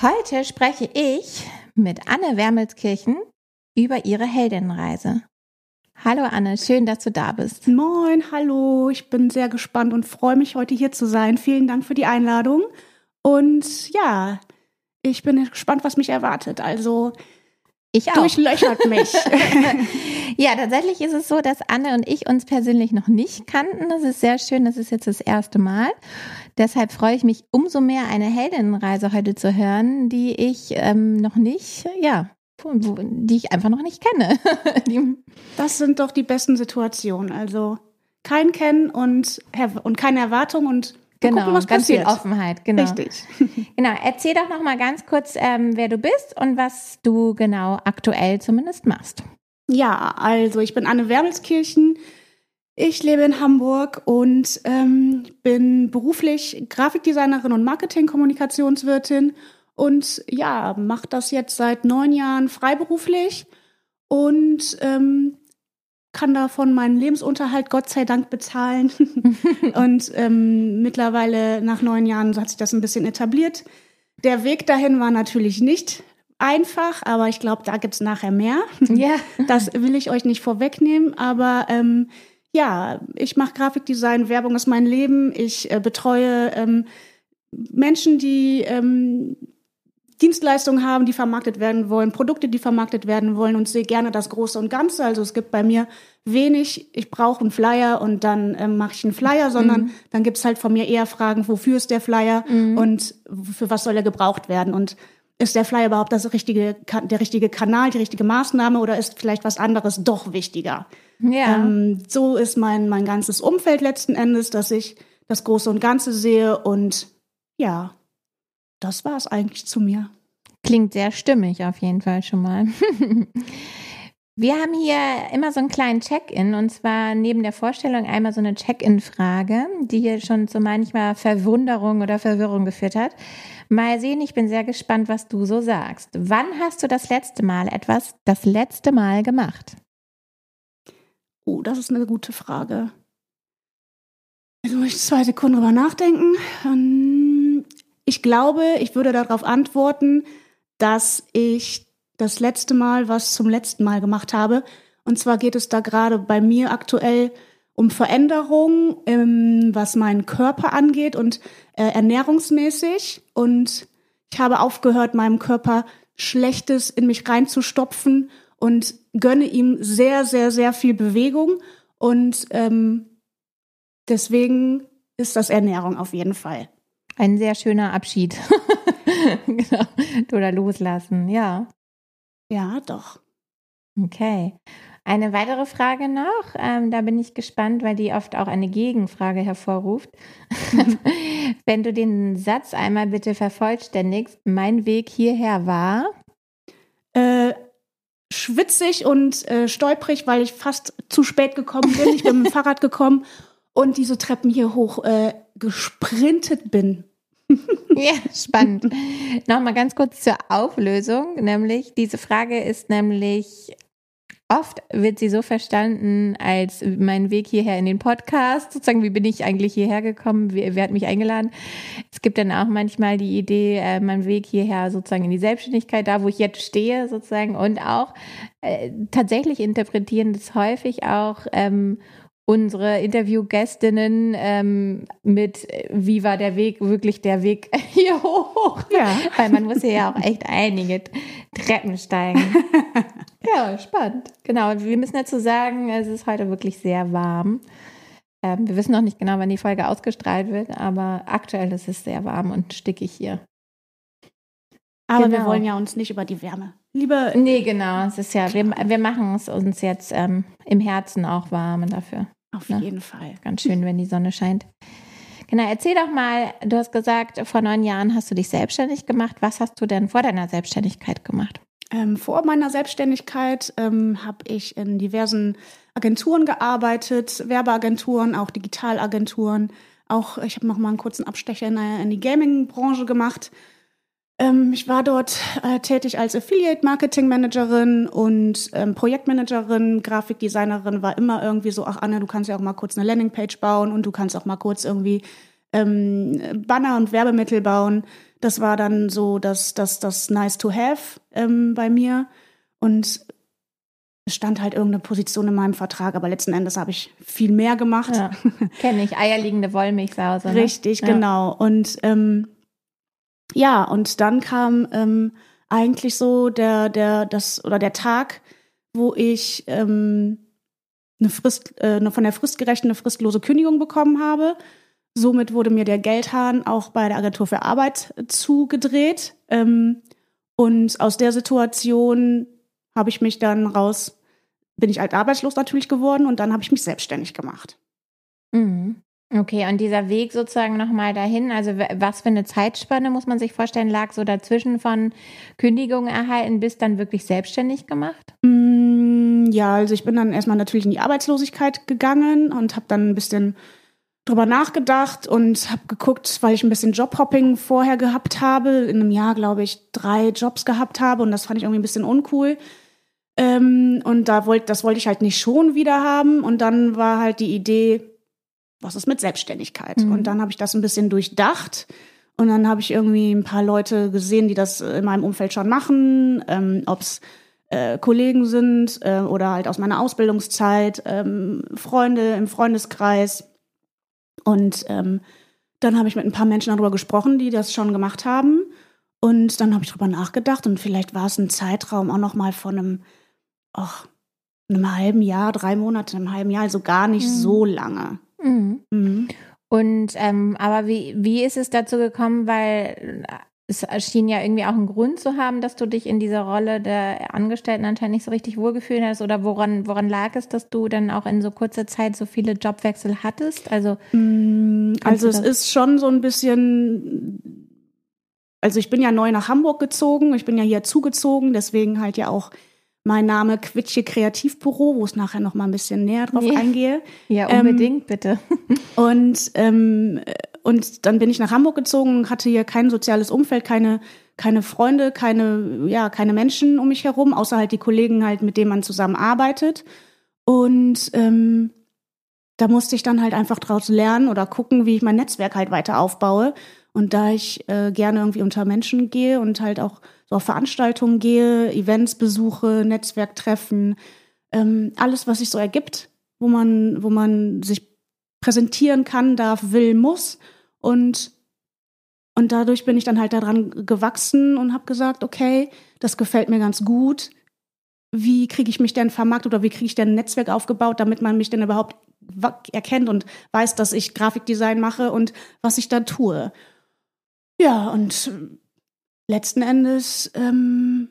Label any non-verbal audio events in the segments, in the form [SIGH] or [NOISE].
Heute spreche ich mit Anne Wermelskirchen über ihre Heldinnenreise. Hallo Anne, schön, dass du da bist. Moin, hallo. Ich bin sehr gespannt und freue mich, heute hier zu sein. Vielen Dank für die Einladung. Und ja, ich bin gespannt, was mich erwartet. Also ich auch. Durchlöchert mich. [LAUGHS] ja, tatsächlich ist es so, dass Anne und ich uns persönlich noch nicht kannten. Das ist sehr schön. Das ist jetzt das erste Mal. Deshalb freue ich mich umso mehr, eine Heldinnenreise heute zu hören, die ich ähm, noch nicht, ja, die ich einfach noch nicht kenne. [LAUGHS] das sind doch die besten Situationen. Also kein Kennen und, und keine Erwartung und Genau, gucken, ganz passiert. viel Offenheit, genau. Richtig. [LAUGHS] genau, erzähl doch noch mal ganz kurz, ähm, wer du bist und was du genau aktuell zumindest machst. Ja, also ich bin Anne Wermelskirchen. Ich lebe in Hamburg und ähm, bin beruflich Grafikdesignerin und Marketing-Kommunikationswirtin und ja, mache das jetzt seit neun Jahren freiberuflich und ähm, kann davon meinen Lebensunterhalt Gott sei Dank bezahlen. [LAUGHS] und ähm, mittlerweile nach neun Jahren hat sich das ein bisschen etabliert. Der Weg dahin war natürlich nicht einfach, aber ich glaube, da gibt's nachher mehr. Ja. Das will ich euch nicht vorwegnehmen, aber ähm, ja, ich mache Grafikdesign, Werbung ist mein Leben. Ich äh, betreue ähm, Menschen, die ähm, Dienstleistungen haben, die vermarktet werden wollen, Produkte, die vermarktet werden wollen und sehe gerne das Große und Ganze. Also es gibt bei mir wenig, ich brauche einen Flyer und dann ähm, mache ich einen Flyer, sondern mhm. dann gibt's halt von mir eher Fragen, wofür ist der Flyer mhm. und für was soll er gebraucht werden und ist der Flyer überhaupt das richtige, der richtige Kanal, die richtige Maßnahme oder ist vielleicht was anderes doch wichtiger? Ja. Ähm, so ist mein, mein ganzes Umfeld letzten Endes, dass ich das Große und Ganze sehe und ja, das war es eigentlich zu mir. Klingt sehr stimmig auf jeden Fall schon mal. [LAUGHS] Wir haben hier immer so einen kleinen Check-in und zwar neben der Vorstellung einmal so eine Check-in-Frage, die hier schon zu manchmal Verwunderung oder Verwirrung geführt hat. Mal sehen, ich bin sehr gespannt, was du so sagst. Wann hast du das letzte Mal etwas das letzte Mal gemacht? Oh, das ist eine gute Frage. Jetzt muss ich zwei Sekunden drüber nachdenken. Ich glaube, ich würde darauf antworten, dass ich das letzte Mal was zum letzten Mal gemacht habe. Und zwar geht es da gerade bei mir aktuell um Veränderungen, ähm, was meinen Körper angeht und äh, ernährungsmäßig. Und ich habe aufgehört, meinem Körper Schlechtes in mich reinzustopfen und gönne ihm sehr, sehr, sehr viel Bewegung. Und ähm, deswegen ist das Ernährung auf jeden Fall. Ein sehr schöner Abschied. [LAUGHS] genau. Oder loslassen, ja. Ja, doch. Okay. Eine weitere Frage noch, ähm, da bin ich gespannt, weil die oft auch eine Gegenfrage hervorruft. [LAUGHS] Wenn du den Satz einmal bitte vervollständigst, mein Weg hierher war? Äh, schwitzig und äh, stolprig, weil ich fast zu spät gekommen bin. Ich bin mit dem [LAUGHS] Fahrrad gekommen und diese Treppen hier hoch äh, gesprintet bin. [LAUGHS] [LAUGHS] ja, spannend. Nochmal ganz kurz zur Auflösung, nämlich diese Frage ist nämlich Oft wird sie so verstanden als mein Weg hierher in den Podcast, sozusagen, wie bin ich eigentlich hierher gekommen, wer, wer hat mich eingeladen. Es gibt dann auch manchmal die Idee, äh, mein Weg hierher sozusagen in die Selbstständigkeit, da wo ich jetzt stehe sozusagen und auch äh, tatsächlich interpretieren das häufig auch ähm, unsere Interviewgästinnen ähm, mit, wie war der Weg, wirklich der Weg [LAUGHS] hier hoch. Ja. Weil man muss ja auch echt einige Treppen steigen. [LAUGHS] ja, spannend. Genau, wir müssen dazu sagen, es ist heute wirklich sehr warm. Ähm, wir wissen noch nicht genau, wann die Folge ausgestrahlt wird, aber aktuell ist es sehr warm und stickig hier. Aber genau. wir wollen ja uns nicht über die Wärme. Lieber. Nee, genau. Es ist ja, wir, wir machen es uns jetzt ähm, im Herzen auch warm dafür. Auf ne? jeden Fall. Ganz schön, wenn die Sonne scheint. Genau, erzähl doch mal, du hast gesagt, vor neun Jahren hast du dich selbstständig gemacht. Was hast du denn vor deiner Selbstständigkeit gemacht? Ähm, vor meiner Selbstständigkeit ähm, habe ich in diversen Agenturen gearbeitet, Werbeagenturen, auch Digitalagenturen. Auch ich habe noch mal einen kurzen Abstecher in, in die Gaming-Branche gemacht. Ähm, ich war dort äh, tätig als Affiliate-Marketing-Managerin und ähm, Projektmanagerin, Grafikdesignerin. War immer irgendwie so, ach Anne, du kannst ja auch mal kurz eine Landingpage bauen und du kannst auch mal kurz irgendwie ähm, Banner und Werbemittel bauen. Das war dann so das, das, das Nice to Have ähm, bei mir. Und es stand halt irgendeine Position in meinem Vertrag, aber letzten Endes habe ich viel mehr gemacht. Ja, Kenne ich, eierliegende Wollmilchsause. Ne? Richtig, ja. genau. Und ähm, ja, und dann kam ähm, eigentlich so der, der, das oder der Tag, wo ich ähm, eine Frist, äh, eine von der fristgerechten eine fristlose Kündigung bekommen habe. Somit wurde mir der Geldhahn auch bei der Agentur für Arbeit zugedreht. Ähm, und aus der Situation habe ich mich dann raus, bin ich alt arbeitslos natürlich geworden und dann habe ich mich selbstständig gemacht. Mhm. Okay, und dieser Weg sozusagen nochmal dahin, also was für eine Zeitspanne muss man sich vorstellen, lag so dazwischen von Kündigung erhalten bis dann wirklich selbstständig gemacht? Mm, ja, also ich bin dann erstmal natürlich in die Arbeitslosigkeit gegangen und habe dann ein bisschen drüber nachgedacht und habe geguckt, weil ich ein bisschen Jobhopping vorher gehabt habe, in einem Jahr, glaube ich, drei Jobs gehabt habe und das fand ich irgendwie ein bisschen uncool. Ähm, und da wollte, das wollte ich halt nicht schon wieder haben. Und dann war halt die Idee, was ist mit Selbstständigkeit? Mhm. Und dann habe ich das ein bisschen durchdacht. Und dann habe ich irgendwie ein paar Leute gesehen, die das in meinem Umfeld schon machen, ähm, ob es äh, Kollegen sind äh, oder halt aus meiner Ausbildungszeit, ähm, Freunde im Freundeskreis. Und ähm, dann habe ich mit ein paar Menschen darüber gesprochen, die das schon gemacht haben. Und dann habe ich darüber nachgedacht und vielleicht war es ein Zeitraum auch noch mal von einem, ach, einem halben Jahr, drei Monate, einem halben Jahr, also gar nicht mhm. so lange. Mhm. Mhm. Und ähm, aber wie, wie ist es dazu gekommen? Weil es schien ja irgendwie auch einen Grund zu haben, dass du dich in dieser Rolle der Angestellten anscheinend nicht so richtig wohlgefühlt hast. Oder woran, woran lag es, dass du dann auch in so kurzer Zeit so viele Jobwechsel hattest? Also, mm, also es ist schon so ein bisschen. Also ich bin ja neu nach Hamburg gezogen, ich bin ja hier zugezogen, deswegen halt ja auch mein Name Quitsche Kreativbüro, wo es nachher noch mal ein bisschen näher drauf ja. eingehe. Ja, unbedingt, ähm, bitte. [LAUGHS] Und ähm, und dann bin ich nach Hamburg gezogen, hatte hier kein soziales Umfeld, keine, keine Freunde, keine, ja, keine Menschen um mich herum, außer halt die Kollegen halt, mit denen man zusammenarbeitet. Und ähm, da musste ich dann halt einfach draus lernen oder gucken, wie ich mein Netzwerk halt weiter aufbaue. Und da ich äh, gerne irgendwie unter Menschen gehe und halt auch so auf Veranstaltungen gehe, Events besuche, Netzwerktreffen, ähm, alles, was sich so ergibt, wo man, wo man sich präsentieren kann, darf, will, muss. Und, und dadurch bin ich dann halt daran gewachsen und habe gesagt, okay, das gefällt mir ganz gut. Wie kriege ich mich denn vermarktet oder wie kriege ich denn ein Netzwerk aufgebaut, damit man mich denn überhaupt erkennt und weiß, dass ich Grafikdesign mache und was ich da tue. Ja, und letzten Endes ähm,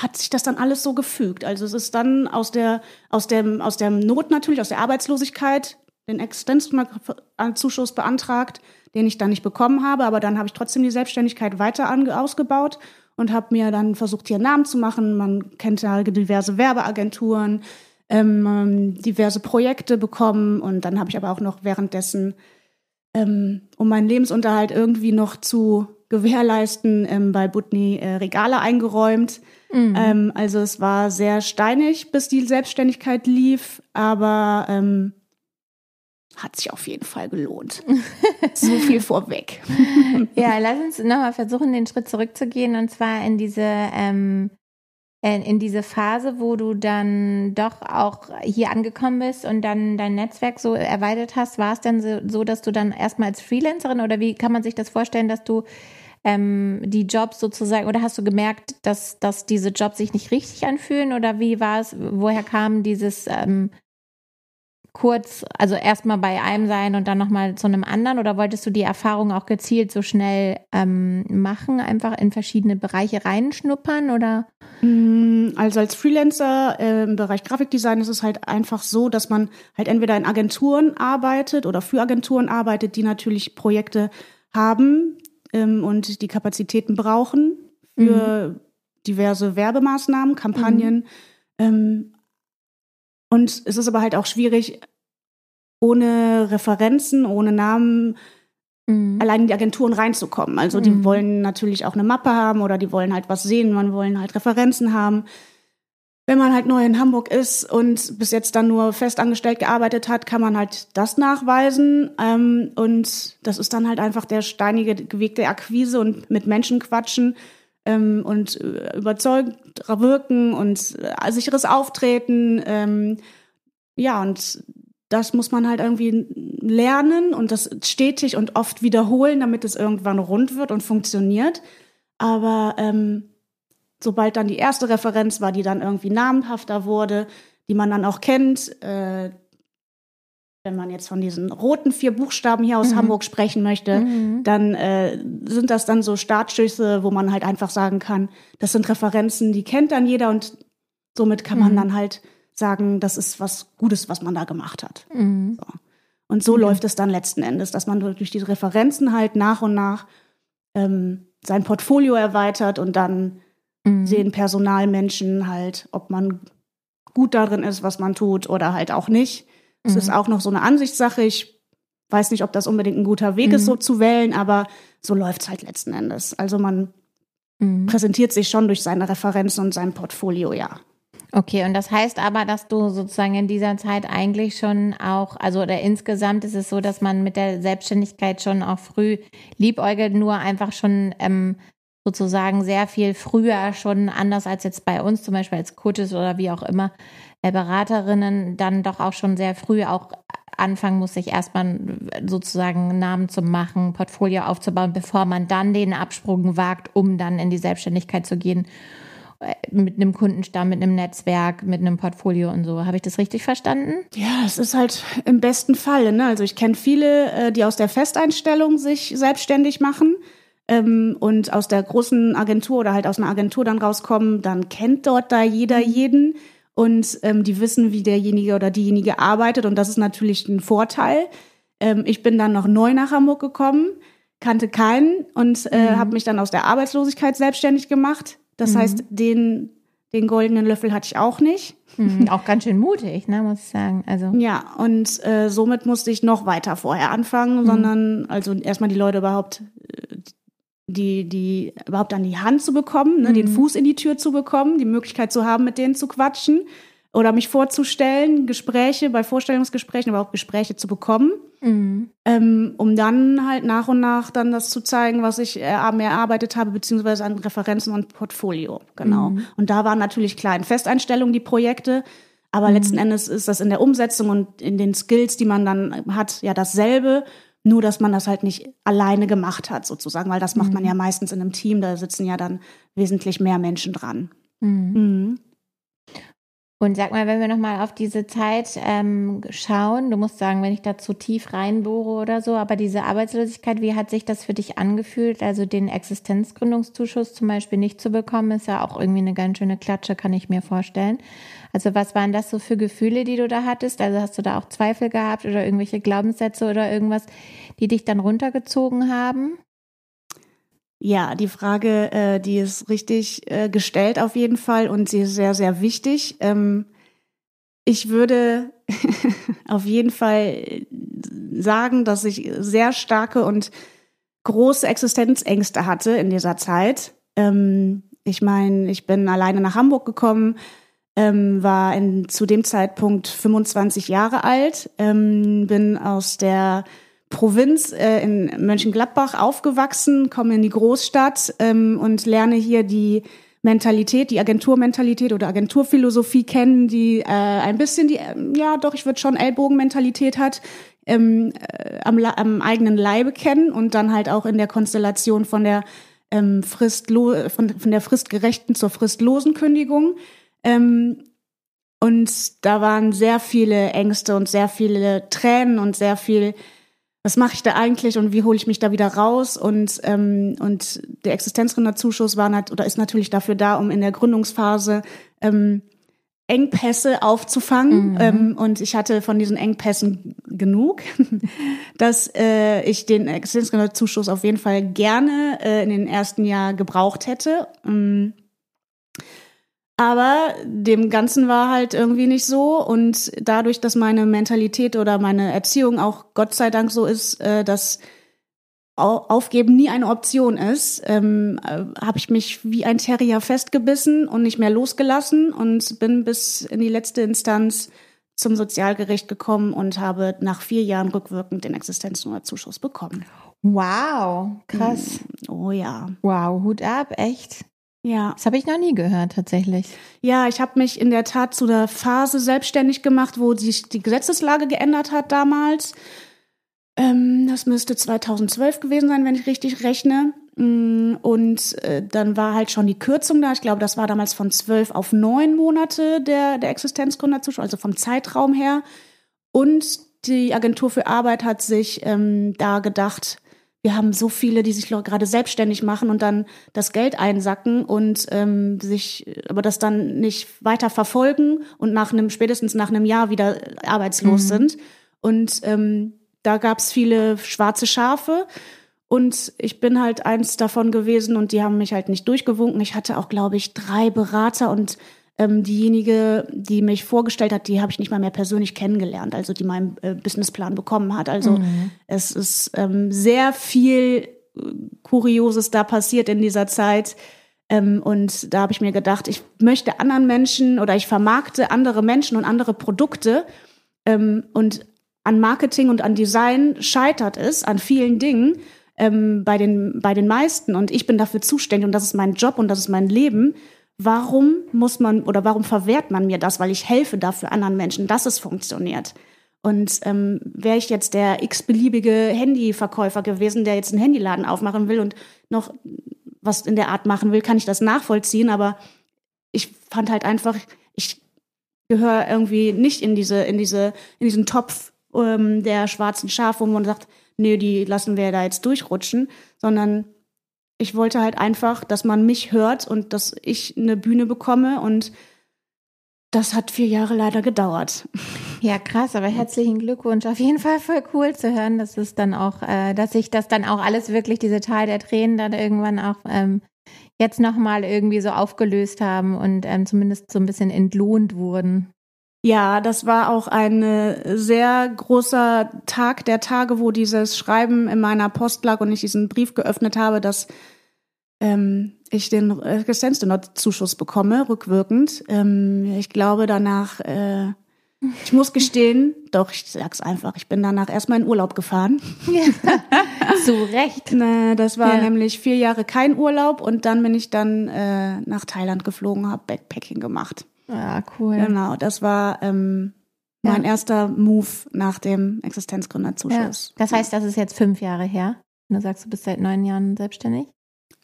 hat sich das dann alles so gefügt. Also es ist dann aus der, aus dem, aus der Not natürlich, aus der Arbeitslosigkeit den Existenzzuschuss beantragt, den ich dann nicht bekommen habe. Aber dann habe ich trotzdem die Selbstständigkeit weiter ausgebaut und habe mir dann versucht, hier einen Namen zu machen. Man kennt ja diverse Werbeagenturen, ähm, diverse Projekte bekommen. Und dann habe ich aber auch noch währenddessen, ähm, um meinen Lebensunterhalt irgendwie noch zu gewährleisten, ähm, bei Butni äh, Regale eingeräumt. Mhm. Ähm, also es war sehr steinig, bis die Selbstständigkeit lief, aber ähm, hat sich auf jeden Fall gelohnt. [LAUGHS] so viel vorweg. ja, lass uns nochmal versuchen, den Schritt zurückzugehen und zwar in diese ähm, in diese Phase, wo du dann doch auch hier angekommen bist und dann dein Netzwerk so erweitert hast, war es dann so, so, dass du dann erstmal als Freelancerin oder wie kann man sich das vorstellen, dass du ähm, die Jobs sozusagen oder hast du gemerkt, dass, dass diese Jobs sich nicht richtig anfühlen oder wie war es, woher kam dieses ähm, kurz, also erstmal bei einem sein und dann nochmal zu einem anderen? Oder wolltest du die Erfahrung auch gezielt so schnell ähm, machen, einfach in verschiedene Bereiche reinschnuppern oder? Mm, also als Freelancer äh, im Bereich Grafikdesign ist es halt einfach so, dass man halt entweder in Agenturen arbeitet oder für Agenturen arbeitet, die natürlich Projekte haben ähm, und die Kapazitäten brauchen für mhm. diverse Werbemaßnahmen, Kampagnen. Mhm. Ähm, und es ist aber halt auch schwierig, ohne Referenzen, ohne Namen mhm. allein in die Agenturen reinzukommen. Also die mhm. wollen natürlich auch eine Mappe haben oder die wollen halt was sehen, man wollen halt Referenzen haben. Wenn man halt neu in Hamburg ist und bis jetzt dann nur festangestellt gearbeitet hat, kann man halt das nachweisen. Ähm, und das ist dann halt einfach der steinige Weg der Akquise und mit Menschen quatschen ähm, und äh, überzeugt wirken und äh, sicheres Auftreten. Ähm, ja, und das muss man halt irgendwie lernen und das stetig und oft wiederholen, damit es irgendwann rund wird und funktioniert. Aber ähm, sobald dann die erste Referenz war, die dann irgendwie namenhafter wurde, die man dann auch kennt, äh, wenn man jetzt von diesen roten vier Buchstaben hier aus mhm. Hamburg sprechen möchte, mhm. dann äh, sind das dann so Startschüsse, wo man halt einfach sagen kann, das sind Referenzen, die kennt dann jeder und somit kann man mhm. dann halt sagen, das ist was Gutes, was man da gemacht hat. Mhm. So. Und so läuft es dann letzten Endes, dass man durch diese Referenzen halt nach und nach ähm, sein Portfolio erweitert und dann mhm. sehen Personalmenschen halt, ob man gut darin ist, was man tut oder halt auch nicht. Es mhm. ist auch noch so eine Ansichtssache. Ich weiß nicht, ob das unbedingt ein guter Weg mhm. ist, so zu wählen, aber so läuft es halt letzten Endes. Also man mhm. präsentiert sich schon durch seine Referenzen und sein Portfolio, ja. Okay, und das heißt aber, dass du sozusagen in dieser Zeit eigentlich schon auch, also oder insgesamt ist es so, dass man mit der Selbstständigkeit schon auch früh liebäugelt, nur einfach schon ähm, sozusagen sehr viel früher schon anders als jetzt bei uns, zum Beispiel als Coaches oder wie auch immer, Beraterinnen dann doch auch schon sehr früh auch anfangen muss, sich erstmal sozusagen einen Namen zu machen, Portfolio aufzubauen, bevor man dann den Absprung wagt, um dann in die Selbstständigkeit zu gehen äh, mit einem Kundenstamm, mit einem Netzwerk, mit einem Portfolio und so. Habe ich das richtig verstanden? Ja, es ist halt im besten Fall. Ne? Also ich kenne viele, äh, die aus der Festeinstellung sich selbstständig machen ähm, und aus der großen Agentur oder halt aus einer Agentur dann rauskommen. Dann kennt dort da jeder mhm. jeden und ähm, die wissen, wie derjenige oder diejenige arbeitet und das ist natürlich ein Vorteil. Ähm, ich bin dann noch neu nach Hamburg gekommen, kannte keinen und äh, mhm. habe mich dann aus der Arbeitslosigkeit selbstständig gemacht. Das mhm. heißt, den den goldenen Löffel hatte ich auch nicht. Mhm, [LAUGHS] auch ganz schön mutig, ne, muss ich sagen. Also ja, und äh, somit musste ich noch weiter vorher anfangen, mhm. sondern also erstmal die Leute überhaupt äh, die, die überhaupt an die Hand zu bekommen, ne, mhm. den Fuß in die Tür zu bekommen, die Möglichkeit zu haben, mit denen zu quatschen oder mich vorzustellen, Gespräche, bei Vorstellungsgesprächen überhaupt Gespräche zu bekommen, mhm. ähm, um dann halt nach und nach dann das zu zeigen, was ich äh, mehr erarbeitet habe, beziehungsweise an Referenzen und Portfolio, genau. Mhm. Und da waren natürlich klar in Festeinstellungen die Projekte, aber mhm. letzten Endes ist das in der Umsetzung und in den Skills, die man dann hat, ja dasselbe. Nur, dass man das halt nicht alleine gemacht hat, sozusagen, weil das macht mhm. man ja meistens in einem Team, da sitzen ja dann wesentlich mehr Menschen dran. Mhm. Mhm. Und sag mal, wenn wir nochmal auf diese Zeit ähm, schauen, du musst sagen, wenn ich da zu tief reinbohre oder so, aber diese Arbeitslosigkeit, wie hat sich das für dich angefühlt? Also den Existenzgründungszuschuss zum Beispiel nicht zu bekommen, ist ja auch irgendwie eine ganz schöne Klatsche, kann ich mir vorstellen. Also was waren das so für Gefühle, die du da hattest? Also hast du da auch Zweifel gehabt oder irgendwelche Glaubenssätze oder irgendwas, die dich dann runtergezogen haben? Ja, die Frage, äh, die ist richtig äh, gestellt auf jeden Fall und sie ist sehr, sehr wichtig. Ähm, ich würde [LAUGHS] auf jeden Fall sagen, dass ich sehr starke und große Existenzängste hatte in dieser Zeit. Ähm, ich meine, ich bin alleine nach Hamburg gekommen, ähm, war in, zu dem Zeitpunkt 25 Jahre alt, ähm, bin aus der Provinz äh, in Mönchengladbach aufgewachsen, komme in die Großstadt ähm, und lerne hier die Mentalität, die Agenturmentalität oder Agenturphilosophie kennen, die äh, ein bisschen die, ähm, ja doch, ich würde schon Ellbogenmentalität hat, ähm, äh, am, am eigenen Leibe kennen und dann halt auch in der Konstellation von der ähm, Fristlo von, von der fristgerechten zur fristlosen Kündigung. Ähm, Und da waren sehr viele Ängste und sehr viele Tränen und sehr viel, was mache ich da eigentlich und wie hole ich mich da wieder raus? Und, ähm, und der Existenzgründerzuschuss war nat oder ist natürlich dafür da, um in der Gründungsphase ähm, Engpässe aufzufangen. Mhm. Ähm, und ich hatte von diesen Engpässen genug, [LAUGHS] dass äh, ich den Existenzgründerzuschuss auf jeden Fall gerne äh, in den ersten Jahr gebraucht hätte. Ähm, aber dem Ganzen war halt irgendwie nicht so. Und dadurch, dass meine Mentalität oder meine Erziehung auch Gott sei Dank so ist, äh, dass Aufgeben nie eine Option ist, ähm, äh, habe ich mich wie ein Terrier festgebissen und nicht mehr losgelassen und bin bis in die letzte Instanz zum Sozialgericht gekommen und habe nach vier Jahren rückwirkend den Existenznummerzuschuss bekommen. Wow, krass. Oh ja. Wow, Hut ab, echt. Ja. Das habe ich noch nie gehört, tatsächlich. Ja, ich habe mich in der Tat zu der Phase selbstständig gemacht, wo sich die Gesetzeslage geändert hat damals. Ähm, das müsste 2012 gewesen sein, wenn ich richtig rechne. Mm, und äh, dann war halt schon die Kürzung da. Ich glaube, das war damals von zwölf auf neun Monate der, der Existenzgründerzuschuss, also vom Zeitraum her. Und die Agentur für Arbeit hat sich ähm, da gedacht, wir haben so viele, die sich gerade selbstständig machen und dann das Geld einsacken und ähm, sich, aber das dann nicht weiter verfolgen und nach einem, spätestens nach einem Jahr wieder arbeitslos mhm. sind. Und ähm, da gab's viele schwarze Schafe. Und ich bin halt eins davon gewesen und die haben mich halt nicht durchgewunken. Ich hatte auch, glaube ich, drei Berater und ähm, diejenige, die mich vorgestellt hat, die habe ich nicht mal mehr persönlich kennengelernt, also die meinen äh, Businessplan bekommen hat. Also mhm. es ist ähm, sehr viel äh, Kurioses da passiert in dieser Zeit. Ähm, und da habe ich mir gedacht, ich möchte anderen Menschen oder ich vermarkte andere Menschen und andere Produkte. Ähm, und an Marketing und an Design scheitert es, an vielen Dingen. Ähm, bei, den, bei den meisten und ich bin dafür zuständig und das ist mein Job und das ist mein Leben warum muss man oder warum verwehrt man mir das? Weil ich helfe dafür anderen Menschen, dass es funktioniert. Und ähm, wäre ich jetzt der x-beliebige Handyverkäufer gewesen, der jetzt einen Handyladen aufmachen will und noch was in der Art machen will, kann ich das nachvollziehen. Aber ich fand halt einfach, ich gehöre irgendwie nicht in diese, in diese, in diesen Topf ähm, der schwarzen Schafe, wo man sagt, nee, die lassen wir da jetzt durchrutschen, sondern ich wollte halt einfach, dass man mich hört und dass ich eine Bühne bekomme und das hat vier Jahre leider gedauert. [LAUGHS] Ja, krass, aber herzlichen Glückwunsch. Auf jeden Fall voll cool zu hören, dass es dann auch, äh, dass sich das dann auch alles wirklich, diese Teil der Tränen dann irgendwann auch ähm, jetzt nochmal irgendwie so aufgelöst haben und ähm, zumindest so ein bisschen entlohnt wurden. Ja, das war auch ein sehr großer Tag der Tage, wo dieses Schreiben in meiner Post lag und ich diesen Brief geöffnet habe, dass ähm, ich den Existenzzuschuss bekomme, rückwirkend. Ähm, ich glaube danach, äh, ich muss gestehen, [LAUGHS] doch, ich sag's einfach, ich bin danach erstmal in Urlaub gefahren. Ja, [LAUGHS] zu Recht. Ne, das war ja. nämlich vier Jahre kein Urlaub und dann bin ich dann äh, nach Thailand geflogen, habe Backpacking gemacht. Ja, cool. Genau, das war ähm, mein ja. erster Move nach dem Existenzgründerzuschuss. Ja. Das heißt, das ist jetzt fünf Jahre her. Du sagst, du bist seit neun Jahren selbstständig.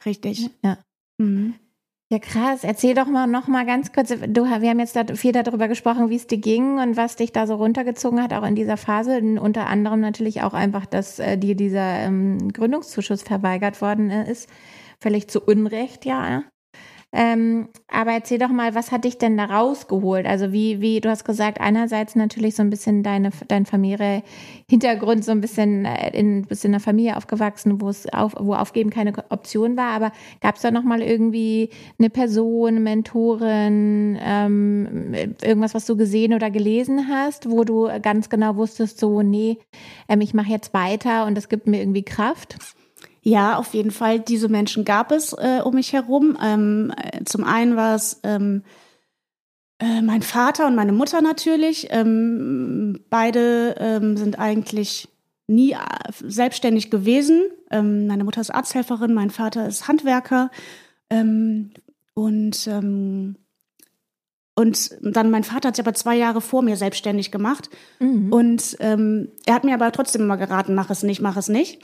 Richtig. Ja. Mhm. Ja, krass. Erzähl doch mal noch mal ganz kurz. Du, wir haben jetzt da viel darüber gesprochen, wie es dir ging und was dich da so runtergezogen hat, auch in dieser Phase. Unter anderem natürlich auch einfach, dass äh, dir dieser ähm, Gründungszuschuss verweigert worden ist. Völlig zu Unrecht, ja. Ähm, aber erzähl doch mal, was hat dich denn da rausgeholt? Also wie, wie, du hast gesagt, einerseits natürlich so ein bisschen deine, dein familiärer Hintergrund, so ein bisschen äh, in, bist in einer Familie aufgewachsen, wo es auf, wo Aufgeben keine Option war, aber gab es da noch mal irgendwie eine Person, Mentorin, ähm, irgendwas, was du gesehen oder gelesen hast, wo du ganz genau wusstest, so, nee, ähm, ich mache jetzt weiter und das gibt mir irgendwie Kraft? Ja, auf jeden Fall. Diese Menschen gab es äh, um mich herum. Ähm, äh, zum einen war es ähm, äh, mein Vater und meine Mutter natürlich. Ähm, beide ähm, sind eigentlich nie äh, selbstständig gewesen. Ähm, meine Mutter ist Arzthelferin, mein Vater ist Handwerker. Ähm, und und dann mein Vater hat sich aber zwei Jahre vor mir selbstständig gemacht. Mhm. Und er hat mir aber trotzdem immer geraten, mach es nicht, mach es nicht.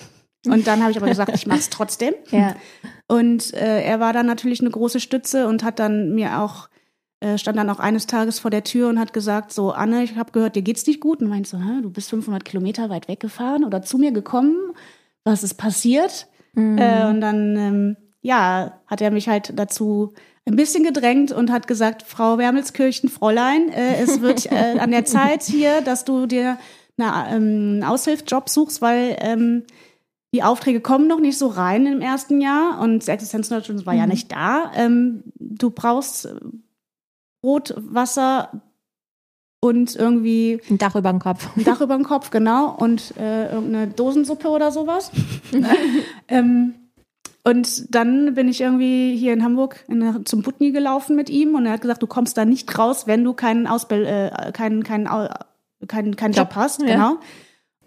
Und dann habe ich aber gesagt, ich mache es trotzdem. Ja. Und äh, er war dann natürlich eine große Stütze und hat dann mir auch äh, stand dann auch eines Tages vor der Tür und hat gesagt, so Anne, ich habe gehört, dir geht's nicht gut. Und meinte so, du bist 500 Kilometer weit weggefahren oder zu mir gekommen. Was ist passiert? Mhm. Äh, und dann, ähm, ja, hat er mich halt dazu ein bisschen gedrängt und hat gesagt, Frau Wermelskirchen, Fräulein, äh, es wird äh, an der Zeit hier, dass du dir eine, ähm, einen Aushilfsjob suchst, weil ähm, die Aufträge kommen noch nicht so rein im ersten Jahr und Existenznotation war mhm. ja nicht da. Ähm, du brauchst Brot, Wasser und irgendwie ein Dach über dem Kopf. Ein Dach über dem Kopf, genau. Und äh, irgendeine Dosensuppe oder sowas. [LAUGHS] ähm, und dann bin ich irgendwie hier in Hamburg in, zum Butni gelaufen mit ihm und er hat gesagt, du kommst da nicht raus, wenn du keinen Ausbild, äh, keinen, keinen, keinen, keinen Job, Job hast, ja. genau.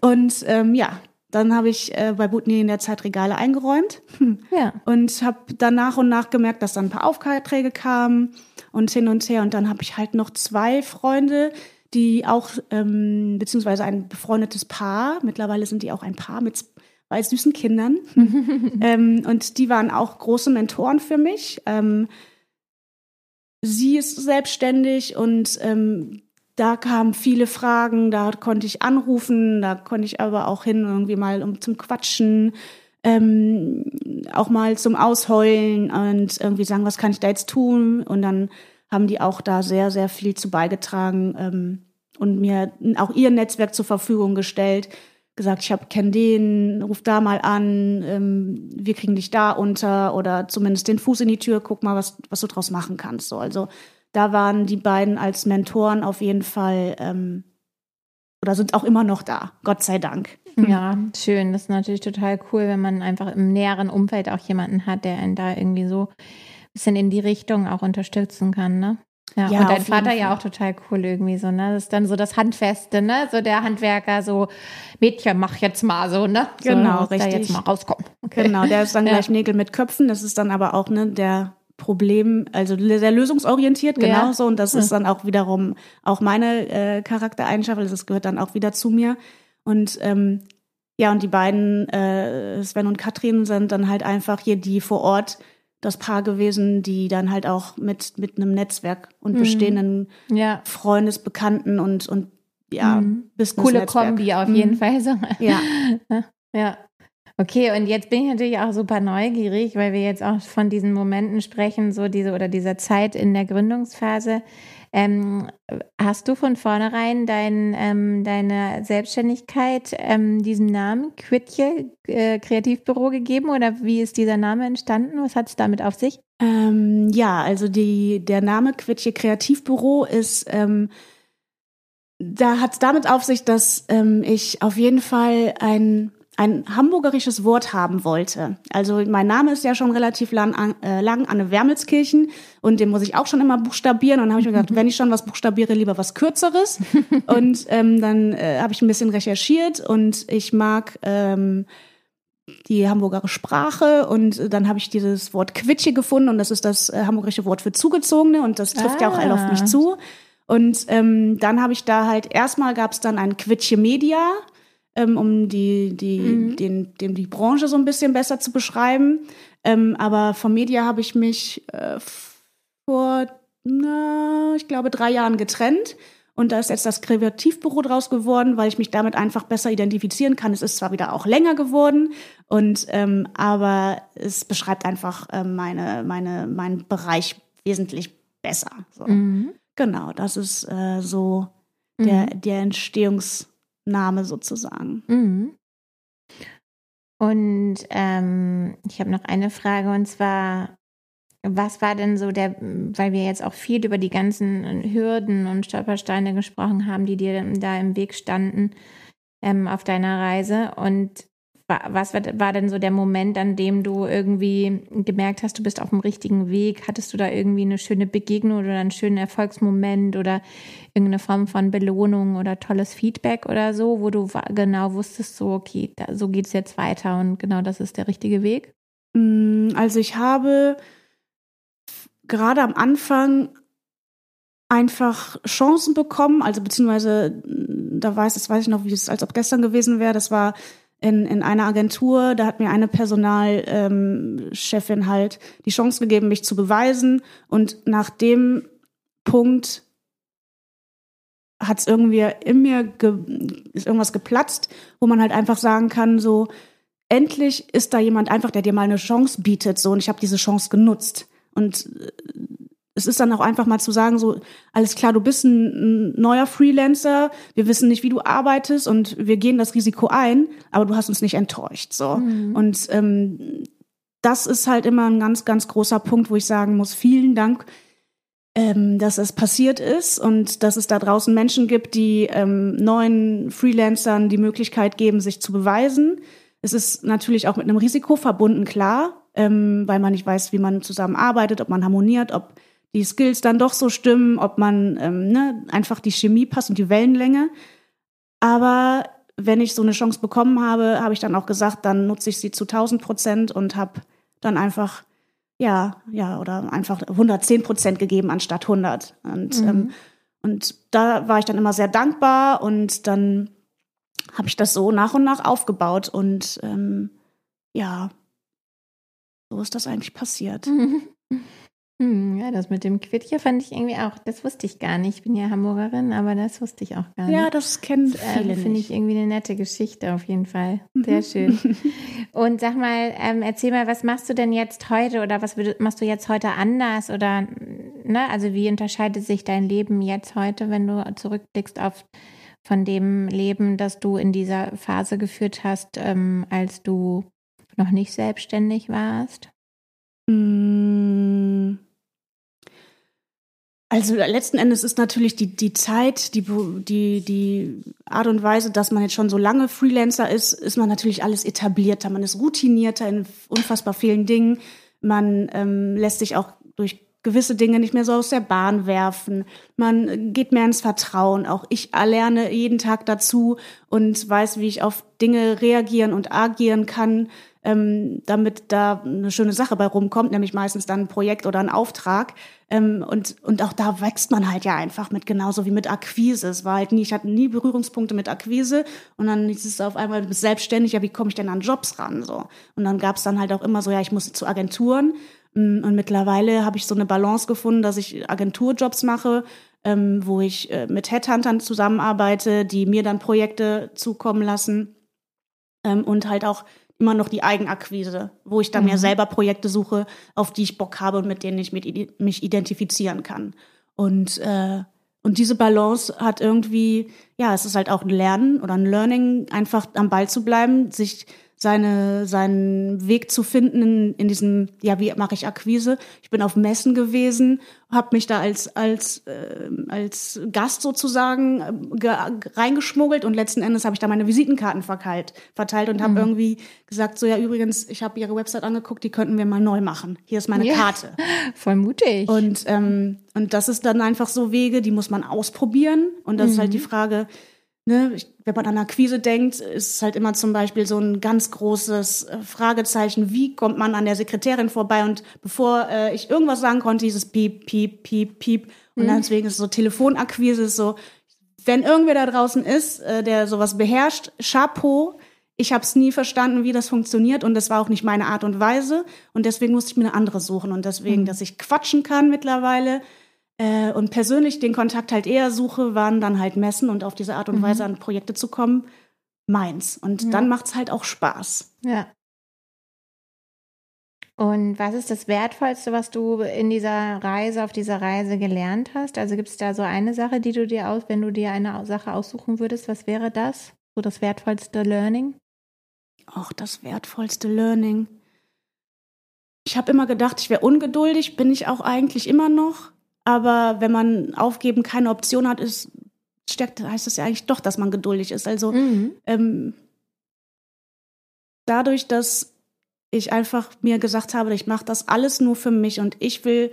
Und ähm, ja, dann habe ich äh, bei Butni in der Zeit Regale eingeräumt hm. [LAUGHS] ja. und habe dann nach und nach gemerkt, dass dann ein paar Aufträge kamen und hin und her. Und dann habe ich halt noch zwei Freunde, die auch, ähm, beziehungsweise ein befreundetes Paar, mittlerweile sind die auch ein Paar mit zwei süßen Kindern. [LAUGHS] ähm, und die waren auch große Mentoren für mich. Ähm, sie ist selbstständig und ähm, da kamen viele Fragen, da konnte ich anrufen, da konnte ich aber auch hin irgendwie mal um zum Quatschen, ähm, auch mal zum Ausheulen und irgendwie sagen, was kann ich da jetzt tun? Und dann haben die auch da sehr, sehr viel zu beigetragen ähm, und mir auch ihr Netzwerk zur Verfügung gestellt. Gesagt, ich habe kenn den, ruf da mal an, ähm, wir kriegen dich da unter oder zumindest den Fuß in die Tür, guck mal, was, was du draus machen kannst. So, also da waren die beiden als Mentoren auf jeden Fall ähm, oder sind auch immer noch da, Gott sei Dank. Ja, schön. Das ist natürlich total cool, wenn man einfach im näheren Umfeld auch jemanden hat, der einen da irgendwie so ein bisschen in die Richtung auch unterstützen kann, ne? Ja, ja und dein Vater ja auch total cool irgendwie so, ne? Das ist dann so das Handfeste, ne? So der Handwerker, so Mädchen, mach jetzt mal so, ne? So, genau, richtig. Da jetzt mal rauskommen. Okay. Genau, der ist dann [LAUGHS] ja. gleich Nägel mit Köpfen. Das ist dann aber auch, ne, der Problem, also sehr lösungsorientiert, genauso. Ja. Und das ist dann auch wiederum auch meine äh, Charaktereigenschaft, also das gehört dann auch wieder zu mir. Und ähm, ja, und die beiden, äh, Sven und Katrin, sind dann halt einfach hier die vor Ort das Paar gewesen, die dann halt auch mit, mit einem Netzwerk und mhm. bestehenden ja. Freundesbekannten und, und ja, mhm. Business Coole Kombi auf jeden mhm. Fall. So. [LAUGHS] Ja. ja. Okay, und jetzt bin ich natürlich auch super neugierig, weil wir jetzt auch von diesen Momenten sprechen, so diese oder dieser Zeit in der Gründungsphase. Ähm, hast du von vornherein dein, ähm, deine Selbstständigkeit ähm, diesem Namen Quitje äh, Kreativbüro gegeben oder wie ist dieser Name entstanden? Was hat es damit auf sich? Ähm, ja, also die, der Name Quitje Kreativbüro ist ähm, da hat es damit auf sich, dass ähm, ich auf jeden Fall ein ein hamburgerisches Wort haben wollte. Also mein Name ist ja schon relativ lang, äh, lang Anne Wermelskirchen und den muss ich auch schon immer buchstabieren. Und dann habe ich mir gedacht, wenn ich schon was buchstabiere, lieber was Kürzeres. [LAUGHS] und ähm, dann äh, habe ich ein bisschen recherchiert und ich mag ähm, die hamburger Sprache und dann habe ich dieses Wort Quitsche gefunden und das ist das äh, hamburgische Wort für Zugezogene und das trifft ah. ja auch alle auf mich ah. zu. Und ähm, dann habe ich da halt, erstmal gab es dann ein Quitsche Media ähm, um die, die, mhm. den, den, die Branche so ein bisschen besser zu beschreiben. Ähm, aber vom Media habe ich mich äh, vor, na, ich glaube, drei Jahren getrennt. Und da ist jetzt das Kreativbüro draus geworden, weil ich mich damit einfach besser identifizieren kann. Es ist zwar wieder auch länger geworden, und ähm, aber es beschreibt einfach äh, meine, meine, meinen Bereich wesentlich besser. So. Mhm. Genau, das ist äh, so der, mhm. der Entstehungs- Name sozusagen. Mhm. Und ähm, ich habe noch eine Frage und zwar, was war denn so der, weil wir jetzt auch viel über die ganzen Hürden und Stolpersteine gesprochen haben, die dir da im Weg standen ähm, auf deiner Reise und was war denn so der Moment, an dem du irgendwie gemerkt hast, du bist auf dem richtigen Weg? Hattest du da irgendwie eine schöne Begegnung oder einen schönen Erfolgsmoment oder irgendeine Form von Belohnung oder tolles Feedback oder so, wo du genau wusstest, so, okay, da, so geht es jetzt weiter und genau das ist der richtige Weg? Mm, also ich habe gerade am Anfang einfach Chancen bekommen, also beziehungsweise da weiß, das weiß ich noch, wie es als ob gestern gewesen wäre. Das war in, in einer Agentur, da hat mir eine Personalchefin ähm, halt die Chance gegeben, mich zu beweisen. Und nachdem Punkt hat es irgendwie in mir ist irgendwas geplatzt, wo man halt einfach sagen kann, so endlich ist da jemand einfach, der dir mal eine Chance bietet, so und ich habe diese Chance genutzt. Und äh, es ist dann auch einfach mal zu sagen, so, alles klar, du bist ein, ein, neuer Freelancer, wir wissen nicht, wie du arbeitest und wir gehen das Risiko ein, aber du hast uns nicht enttäuscht. So. Mhm. Und ähm, das ist halt immer ein ganz, ganz großer Punkt, wo ich sagen muss, vielen Dank, ähm, dass es passiert ist und dass es da draußen Menschen gibt, die ähm, neuen Freelancern die Möglichkeit geben, sich zu beweisen. Es ist natürlich auch mit einem Risiko verbunden, klar, ähm, weil man nicht weiß, wie man zusammenarbeitet, ob man harmoniert, ob die Skills dann doch so stimmen, ob man ähm, ne, einfach die Chemie passt und die Wellenlänge. Aber wenn ich so eine Chance bekommen habe, habe ich dann auch gesagt, dann nutze ich sie zu 1000 Prozent und habe dann einfach, ja, ja, oder einfach 110 Prozent gegeben anstatt 100. Und, mhm. ähm, und da war ich dann immer sehr dankbar und dann habe ich das so nach und nach aufgebaut und ähm, ja, so ist das eigentlich passiert. Mhm. [LAUGHS] Hm, ja, das mit dem Quittje fand ich irgendwie auch, das wusste ich gar nicht. Ich bin ja Hamburgerin, aber das wusste ich auch gar nicht. Ja, das kennen das, viele. Äh, Finde ich irgendwie eine nette Geschichte auf jeden Fall. Sehr mhm. schön. [LAUGHS] Und sag mal, ähm, erzähl mal, was machst du denn jetzt heute oder was machst du jetzt heute anders oder, ne, also wie unterscheidet sich dein Leben jetzt heute, wenn du zurückblickst auf von dem Leben, das du in dieser Phase geführt hast, ähm, als du noch nicht selbstständig warst? Mmh. Also letzten Endes ist natürlich die, die Zeit, die, die, die Art und Weise, dass man jetzt schon so lange Freelancer ist, ist man natürlich alles etablierter. Man ist routinierter in unfassbar vielen Dingen. Man ähm, lässt sich auch durch gewisse Dinge nicht mehr so aus der Bahn werfen. Man geht mehr ins Vertrauen. Auch ich erlerne jeden Tag dazu und weiß, wie ich auf Dinge reagieren und agieren kann ähm, damit da eine schöne Sache bei rumkommt, nämlich meistens dann ein Projekt oder ein Auftrag. Ähm, und, und auch da wächst man halt ja einfach mit, genauso wie mit Akquise. Es war halt nie, ich hatte nie Berührungspunkte mit Akquise und dann ist es auf einmal selbstständig, ja, wie komme ich denn an Jobs ran? So. Und dann gab es dann halt auch immer so, ja, ich muss zu Agenturen. Mm, und mittlerweile habe ich so eine Balance gefunden, dass ich Agenturjobs mache, ähm, wo ich äh, mit Headhuntern zusammenarbeite, die mir dann Projekte zukommen lassen ähm, und halt auch immer noch die Eigenakquise, wo ich dann mhm. mir selber Projekte suche, auf die ich Bock habe und mit denen ich mit, mich identifizieren kann. Und, äh, und diese Balance hat irgendwie, ja, es ist halt auch ein Lernen oder ein Learning, einfach am Ball zu bleiben, sich seine, seinen Weg zu finden in, in diesem, ja, wie mache ich Akquise? Ich bin auf Messen gewesen, habe mich da als, als, äh, als Gast sozusagen äh, reingeschmuggelt und letzten Endes habe ich da meine Visitenkarten verteilt, verteilt und habe mhm. irgendwie gesagt, so ja, übrigens, ich habe ihre Website angeguckt, die könnten wir mal neu machen. Hier ist meine ja, Karte. [LAUGHS] Voll mutig. Und, ähm, und das ist dann einfach so Wege, die muss man ausprobieren. Und das mhm. ist halt die mhm. Frage, ne, wenn man an Akquise denkt, ist es halt immer zum Beispiel so ein ganz großes äh, Fragezeichen, wie kommt man an der Sekretärin vorbei? Und bevor äh, ich irgendwas sagen konnte, dieses Piep, Piep, Piep, Piep. Und mhm. deswegen ist es so Telefonakquise, ist so, wenn irgendwer da draußen ist, äh, der sowas beherrscht, Chapeau. Ich habe es nie verstanden, wie das funktioniert und das war auch nicht meine Art und Weise. Und deswegen musste ich mir eine andere suchen. Und deswegen, mhm. dass ich quatschen kann mittlerweile, äh, und persönlich den Kontakt halt eher suche, waren dann halt Messen und auf diese Art und mhm. Weise an Projekte zu kommen, meins. Und ja. dann macht's halt auch Spaß. Ja. Und was ist das Wertvollste, was du in dieser Reise, auf dieser Reise gelernt hast? Also gibt es da so eine Sache, die du dir aus, wenn du dir eine Sache aussuchen würdest, was wäre das? So das wertvollste Learning? Auch das wertvollste Learning. Ich habe immer gedacht, ich wäre ungeduldig, bin ich auch eigentlich immer noch. Aber wenn man aufgeben keine Option hat, ist, stärkt, heißt das ja eigentlich doch, dass man geduldig ist. Also mhm. ähm, dadurch, dass ich einfach mir gesagt habe, ich mache das alles nur für mich und ich will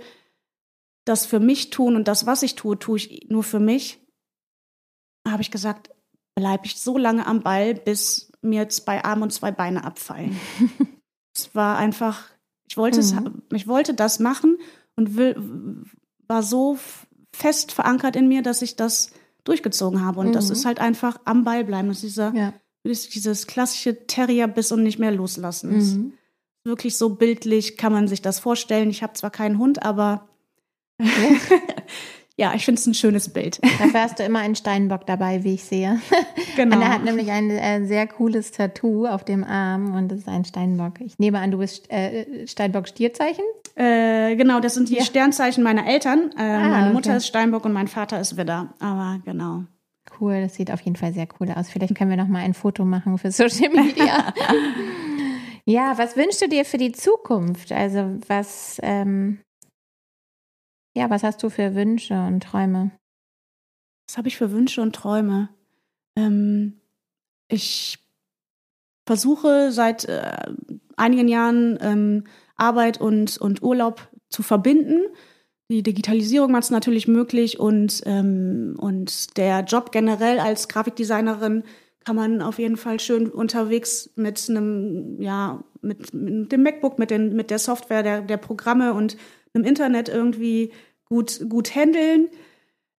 das für mich tun und das, was ich tue, tue ich nur für mich, habe ich gesagt, bleibe ich so lange am Ball, bis mir zwei Arme und zwei Beine abfallen. [LAUGHS] es war einfach, ich wollte mhm. es, ich wollte das machen und will, war so fest verankert in mir, dass ich das durchgezogen habe. Und mhm. das ist halt einfach am Ball bleiben. Das ist dieser, ja. dieses klassische Terrierbiss und nicht mehr loslassen. Mhm. Wirklich so bildlich kann man sich das vorstellen. Ich habe zwar keinen Hund, aber [LAUGHS] ja, [LAUGHS] ich finde es ein schönes Bild. [LAUGHS] Dafür hast du immer einen Steinbock dabei, wie ich sehe. [LAUGHS] Genau. Anna hat nämlich ein äh, sehr cooles Tattoo auf dem Arm und das ist ein Steinbock. Ich nehme an, du bist äh, Steinbock-Stierzeichen? Äh, genau, das sind die Ja. Sternzeichen meiner Eltern. Äh, Ah, meine Mutter okay. ist Steinbock und mein Vater ist Widder. Aber genau. Cool, das sieht auf jeden Fall sehr cool aus. Vielleicht können wir noch mal ein Foto machen für Social Media. [LAUGHS] ja, was wünschst du dir für die Zukunft? Also was, ähm, ja, was hast du für Wünsche und Träume? Was habe ich für Wünsche und Träume? Ähm, ich versuche seit äh, einigen Jahren ähm, Arbeit und, und Urlaub zu verbinden. Die Digitalisierung macht es natürlich möglich und, ähm, und der Job generell als Grafikdesignerin kann man auf jeden Fall schön unterwegs mit einem, ja, mit, mit dem MacBook, mit, den, mit der Software der, der Programme und einem Internet irgendwie gut, gut handeln.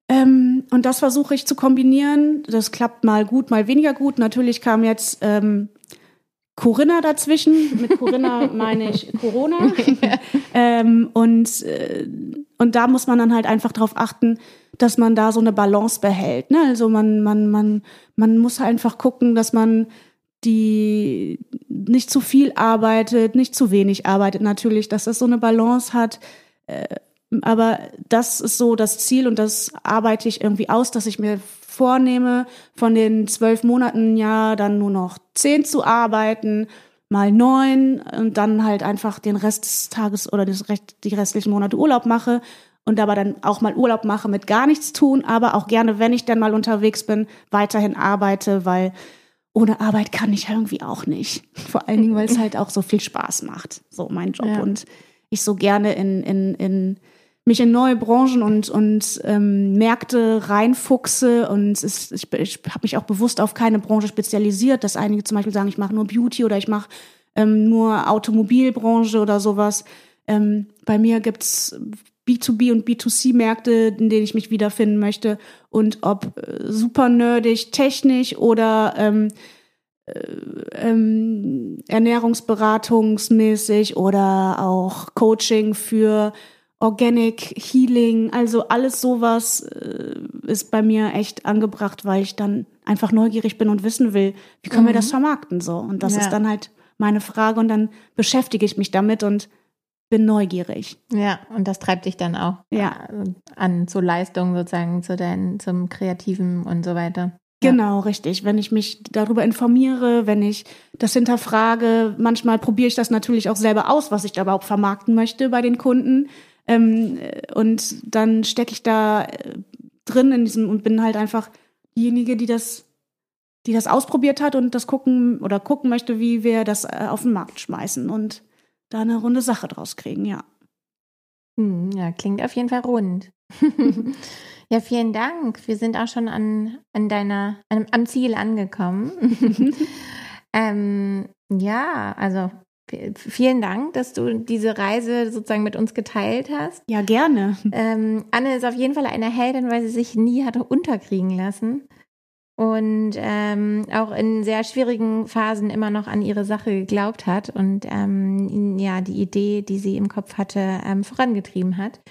Ähm, und das versuche ich zu kombinieren. Das klappt mal gut, mal weniger gut. Natürlich kam jetzt ähm, Corinna dazwischen. Mit Corinna [LAUGHS] meine ich Corona. ähm, und, äh, und da muss man dann halt einfach darauf achten, dass man da so eine Balance behält. Ne? Also man, man, man, man muss einfach gucken, dass man die nicht zu viel arbeitet, nicht zu wenig arbeitet natürlich, dass das so eine Balance hat. Aber das ist so das Ziel und das arbeite ich irgendwie aus, dass ich mir vornehme, von den zwölf Monaten ja dann nur noch zehn zu arbeiten, mal neun und dann halt einfach den Rest des Tages oder die restlichen Monate Urlaub mache und dabei dann auch mal Urlaub mache mit gar nichts tun, aber auch gerne, wenn ich dann mal unterwegs bin, weiterhin arbeite, weil ohne Arbeit kann ich irgendwie auch nicht. Vor allen Dingen, weil es [LAUGHS] halt auch so viel Spaß macht, so mein Job. Ja. Und ich so gerne in, in, in mich in neue Branchen und, und ähm, Märkte reinfuchse. Und es ist, ich, ich habe mich auch bewusst auf keine Branche spezialisiert, dass einige zum Beispiel sagen, ich mache nur Beauty oder ich mache ähm, nur Automobilbranche oder sowas. Ähm, bei mir gibt's B2B und B2C-Märkte, in denen ich mich wiederfinden möchte. Und ob äh, super nerdig, technisch oder ähm, äh, ähm, ernährungsberatungsmäßig oder auch Coaching für Organic Healing, also alles sowas äh, ist bei mir echt angebracht, weil ich dann einfach neugierig bin und wissen will, wie können wir das vermarkten so. Und das Ja. ist dann halt meine Frage und dann beschäftige ich mich damit und bin neugierig. Ja, und das treibt dich dann auch Ja. äh, an zu Leistungen sozusagen, zu deinen, zum Kreativen und so weiter. Genau, richtig. Wenn ich mich darüber informiere, wenn ich das hinterfrage, manchmal probiere ich das natürlich auch selber aus, was ich da überhaupt vermarkten möchte bei den Kunden. Ähm, äh, und dann stecke ich da äh, drin in diesem und bin halt einfach diejenige, die das, die das ausprobiert hat und das gucken oder gucken möchte, wie wir das äh, auf den Markt schmeißen und da eine runde Sache draus kriegen, ja. Hm, ja, klingt auf jeden Fall rund. [LAUGHS] ja, vielen Dank. Wir sind auch schon an, an deiner, an, am Ziel angekommen. [LAUGHS] ähm, ja, also vielen Dank, dass du diese Reise sozusagen mit uns geteilt hast. Ja, gerne. Ähm, Anne ist auf jeden Fall eine Heldin, weil sie sich nie hatte unterkriegen lassen und ähm, auch in sehr schwierigen Phasen immer noch an ihre Sache geglaubt hat und ähm, ja die Idee, die sie im Kopf hatte, ähm, vorangetrieben hat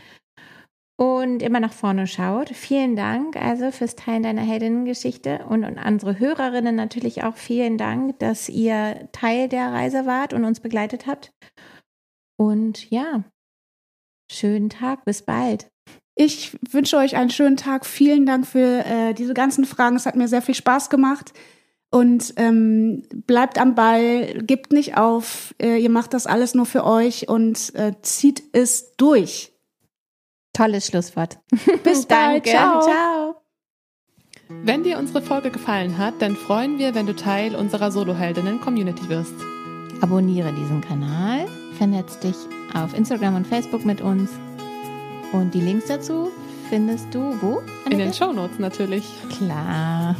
und immer nach vorne schaut. Vielen Dank also fürs Teilen deiner Heldinnengeschichte und, und unsere Hörerinnen natürlich auch vielen Dank, dass ihr Teil der Reise wart und uns begleitet habt. Und ja, schönen Tag, bis bald. Ich wünsche euch einen schönen Tag. Vielen Dank für äh, diese ganzen Fragen. Es hat mir sehr viel Spaß gemacht. Und ähm, bleibt am Ball, gebt nicht auf. Äh, ihr macht das alles nur für euch und äh, zieht es durch. Tolles Schlusswort. [LAUGHS] Bis bald. Danke. Ciao. Ciao. Wenn dir unsere Folge gefallen hat, dann freuen wir, wenn du Teil unserer Soloheldinnen-Community wirst. Abonniere diesen Kanal, vernetz dich auf Instagram und Facebook mit uns. Und die Links dazu findest du wo? In den Annette? Shownotes natürlich. Klar.